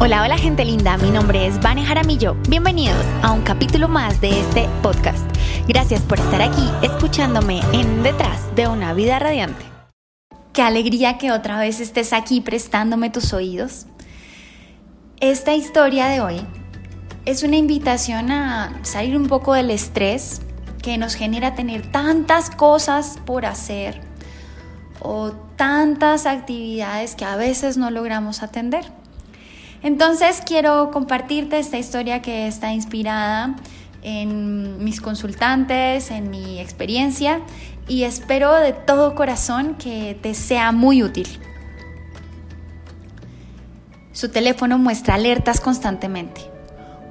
Hola, hola gente linda, mi nombre es Vane Jaramillo. Bienvenidos a un capítulo más de este podcast. Gracias por estar aquí escuchándome en Detrás de una vida radiante. Qué alegría que otra vez estés aquí prestándome tus oídos. Esta historia de hoy es una invitación a salir un poco del estrés que nos genera tener tantas cosas por hacer o tantas actividades que a veces no logramos atender. Entonces quiero compartirte esta historia que está inspirada en mis consultantes, en mi experiencia y espero de todo corazón que te sea muy útil. Su teléfono muestra alertas constantemente.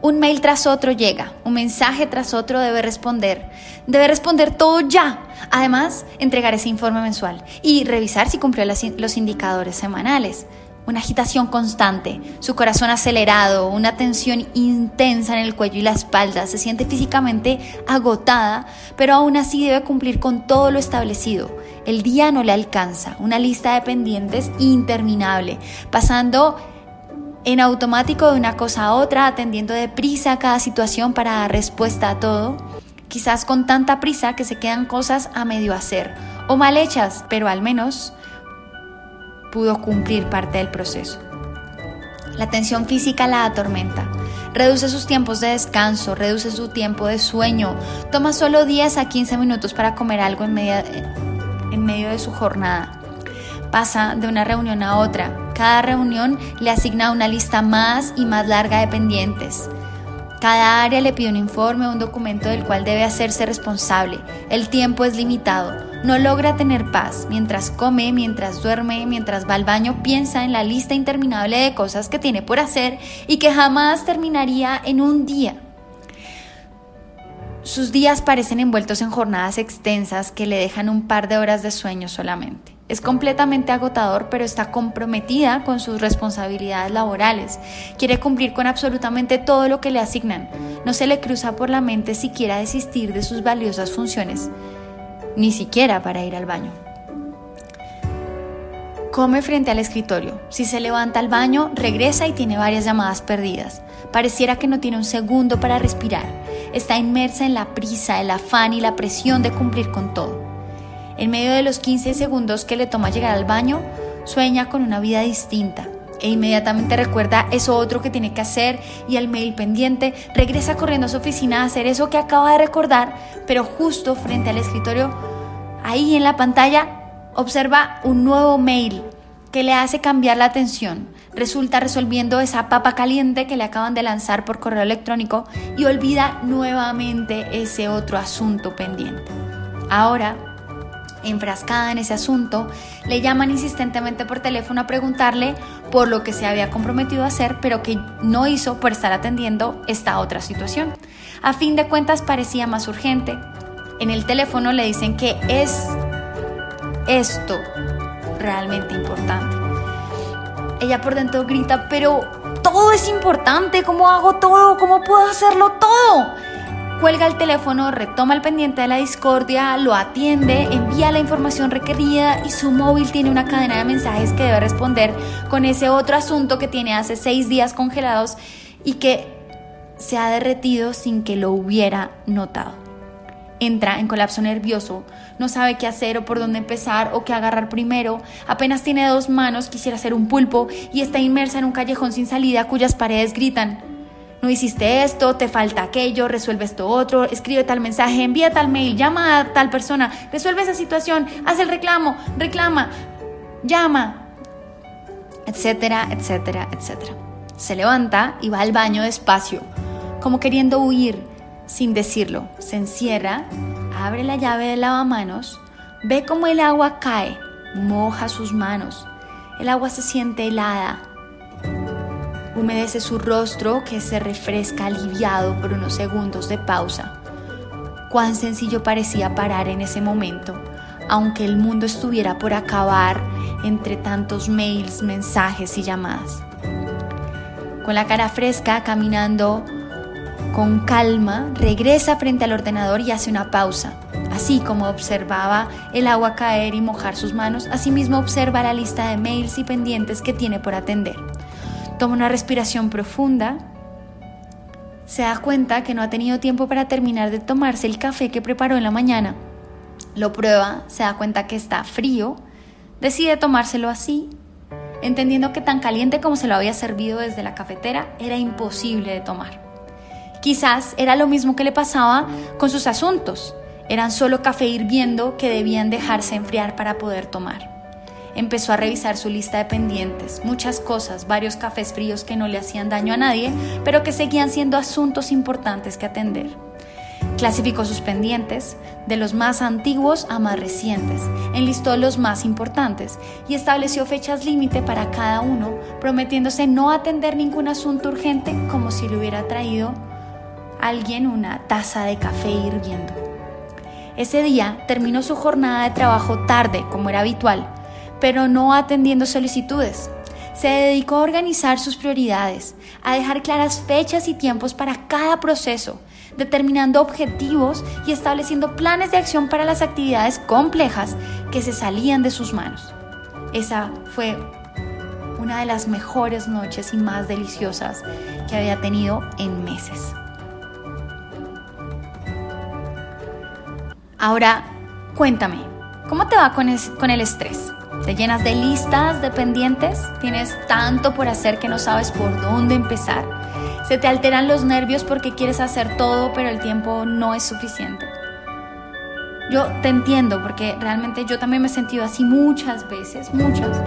Un mail tras otro llega, un mensaje tras otro debe responder. Debe responder todo ya. Además, entregar ese informe mensual y revisar si cumplió los indicadores semanales una agitación constante, su corazón acelerado, una tensión intensa en el cuello y la espalda, se siente físicamente agotada, pero aún así debe cumplir con todo lo establecido. El día no le alcanza, una lista de pendientes interminable, pasando en automático de una cosa a otra, atendiendo deprisa a cada situación para dar respuesta a todo, quizás con tanta prisa que se quedan cosas a medio hacer o mal hechas, pero al menos pudo cumplir parte del proceso. La tensión física la atormenta. Reduce sus tiempos de descanso, reduce su tiempo de sueño, toma solo 10 a 15 minutos para comer algo en, en medio de su jornada. Pasa de una reunión a otra. Cada reunión le asigna una lista más y más larga de pendientes. Cada área le pide un informe o un documento del cual debe hacerse responsable. El tiempo es limitado. No logra tener paz. Mientras come, mientras duerme, mientras va al baño, piensa en la lista interminable de cosas que tiene por hacer y que jamás terminaría en un día. Sus días parecen envueltos en jornadas extensas que le dejan un par de horas de sueño solamente. Es completamente agotador, pero está comprometida con sus responsabilidades laborales. Quiere cumplir con absolutamente todo lo que le asignan. No se le cruza por la mente siquiera desistir de sus valiosas funciones, ni siquiera para ir al baño. Come frente al escritorio. Si se levanta al baño, regresa y tiene varias llamadas perdidas. Pareciera que no tiene un segundo para respirar. Está inmersa en la prisa, el afán y la presión de cumplir con todo. En medio de los 15 segundos que le toma llegar al baño, sueña con una vida distinta e inmediatamente recuerda eso otro que tiene que hacer y al mail pendiente regresa corriendo a su oficina a hacer eso que acaba de recordar, pero justo frente al escritorio, ahí en la pantalla, observa un nuevo mail que le hace cambiar la atención. Resulta resolviendo esa papa caliente que le acaban de lanzar por correo electrónico y olvida nuevamente ese otro asunto pendiente. Ahora enfrascada en ese asunto, le llaman insistentemente por teléfono a preguntarle por lo que se había comprometido a hacer, pero que no hizo por estar atendiendo esta otra situación. A fin de cuentas parecía más urgente. En el teléfono le dicen que es esto realmente importante. Ella por dentro grita, pero todo es importante, ¿cómo hago todo? ¿Cómo puedo hacerlo todo? Cuelga el teléfono, retoma el pendiente de la discordia, lo atiende, envía la información requerida y su móvil tiene una cadena de mensajes que debe responder con ese otro asunto que tiene hace seis días congelados y que se ha derretido sin que lo hubiera notado. Entra en colapso nervioso, no sabe qué hacer o por dónde empezar o qué agarrar primero, apenas tiene dos manos, quisiera ser un pulpo y está inmersa en un callejón sin salida cuyas paredes gritan no hiciste esto, te falta aquello, resuelve esto otro, escribe tal mensaje, envía tal mail, llama a tal persona, resuelve esa situación, haz el reclamo, reclama, llama, etcétera, etcétera, etcétera. Se levanta y va al baño despacio, como queriendo huir, sin decirlo. Se encierra, abre la llave del lavamanos, ve cómo el agua cae, moja sus manos. El agua se siente helada, Humedece su rostro que se refresca aliviado por unos segundos de pausa. Cuán sencillo parecía parar en ese momento, aunque el mundo estuviera por acabar entre tantos mails, mensajes y llamadas. Con la cara fresca, caminando con calma, regresa frente al ordenador y hace una pausa. Así como observaba el agua caer y mojar sus manos, asimismo observa la lista de mails y pendientes que tiene por atender. Toma una respiración profunda. Se da cuenta que no ha tenido tiempo para terminar de tomarse el café que preparó en la mañana. Lo prueba, se da cuenta que está frío. Decide tomárselo así, entendiendo que tan caliente como se lo había servido desde la cafetera era imposible de tomar. Quizás era lo mismo que le pasaba con sus asuntos. Eran solo café hirviendo que debían dejarse enfriar para poder tomar. Empezó a revisar su lista de pendientes, muchas cosas, varios cafés fríos que no le hacían daño a nadie, pero que seguían siendo asuntos importantes que atender. Clasificó sus pendientes de los más antiguos a más recientes, enlistó los más importantes y estableció fechas límite para cada uno, prometiéndose no atender ningún asunto urgente como si le hubiera traído alguien una taza de café hirviendo. Ese día terminó su jornada de trabajo tarde, como era habitual, pero no atendiendo solicitudes. Se dedicó a organizar sus prioridades, a dejar claras fechas y tiempos para cada proceso, determinando objetivos y estableciendo planes de acción para las actividades complejas que se salían de sus manos. Esa fue una de las mejores noches y más deliciosas que había tenido en meses. Ahora, cuéntame, ¿cómo te va con, el estrés? ¿Te llenas de listas de pendientes? ¿Tienes tanto por hacer que no sabes por dónde empezar? ¿Se te alteran los nervios porque quieres hacer todo pero el tiempo no es suficiente? Yo te entiendo porque realmente yo también me he sentido así muchas veces, muchas.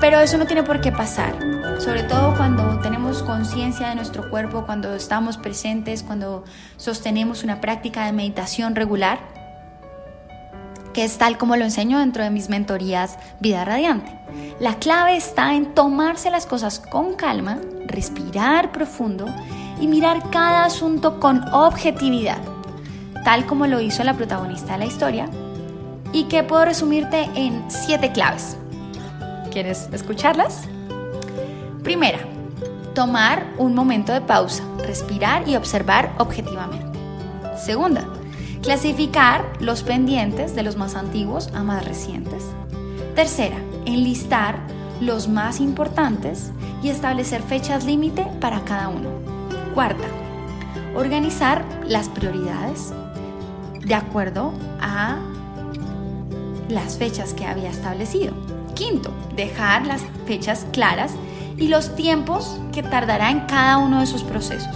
Pero eso no tiene por qué pasar, sobre todo cuando tenemos conciencia de nuestro cuerpo, cuando estamos presentes, cuando sostenemos una práctica de meditación regular que es tal como lo enseño dentro de mis mentorías Vida Radiante. La clave está en tomarse las cosas con calma, respirar profundo y mirar cada asunto con objetividad, tal como lo hizo la protagonista de la historia, y que puedo resumirte en siete claves. ¿Quieres escucharlas? Primera, tomar un momento de pausa, respirar y observar objetivamente. Segunda, Clasificar los pendientes de los más antiguos a más recientes. Tercera, enlistar los más importantes y establecer fechas límite para cada uno. Cuarta, organizar las prioridades de acuerdo a las fechas que había establecido. Quinto, dejar las fechas claras y los tiempos que tardará en cada uno de sus procesos.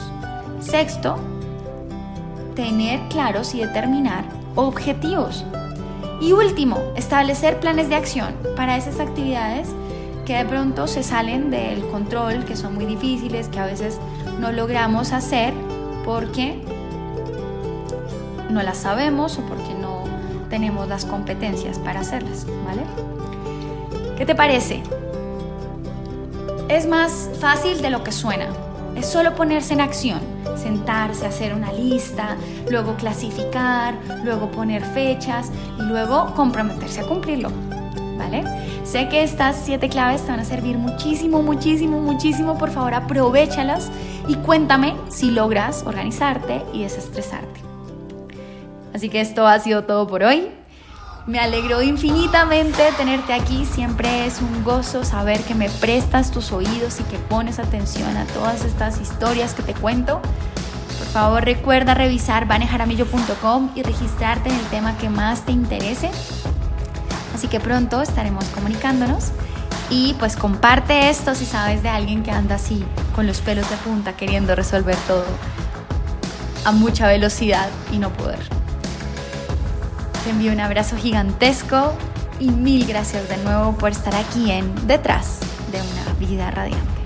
Sexto, tener claros y determinar objetivos. Y último, establecer planes de acción para esas actividades que de pronto se salen del control, que son muy difíciles, que a veces no logramos hacer porque no las sabemos o porque no tenemos las competencias para hacerlas, ¿vale? ¿Qué te parece? Es más fácil de lo que suena. Es solo ponerse en acción, sentarse, hacer una lista, luego clasificar, luego poner fechas y luego comprometerse a cumplirlo. ¿Vale? Sé que estas siete claves te van a servir muchísimo, muchísimo, muchísimo. Por favor, aprovechalas y cuéntame si logras organizarte y desestresarte. Así que esto ha sido todo por hoy. Me alegró infinitamente tenerte aquí. Siempre es un gozo saber que me prestas tus oídos y que pones atención a todas estas historias que te cuento. Por favor, recuerda revisar vanejaramillo.com y registrarte en el tema que más te interese. Así que pronto estaremos comunicándonos. Y pues comparte esto si sabes de alguien que anda así con los pelos de punta queriendo resolver todo a mucha velocidad y no poder. Te envío un abrazo gigantesco y mil gracias de nuevo por estar aquí en Detrás de una vida radiante.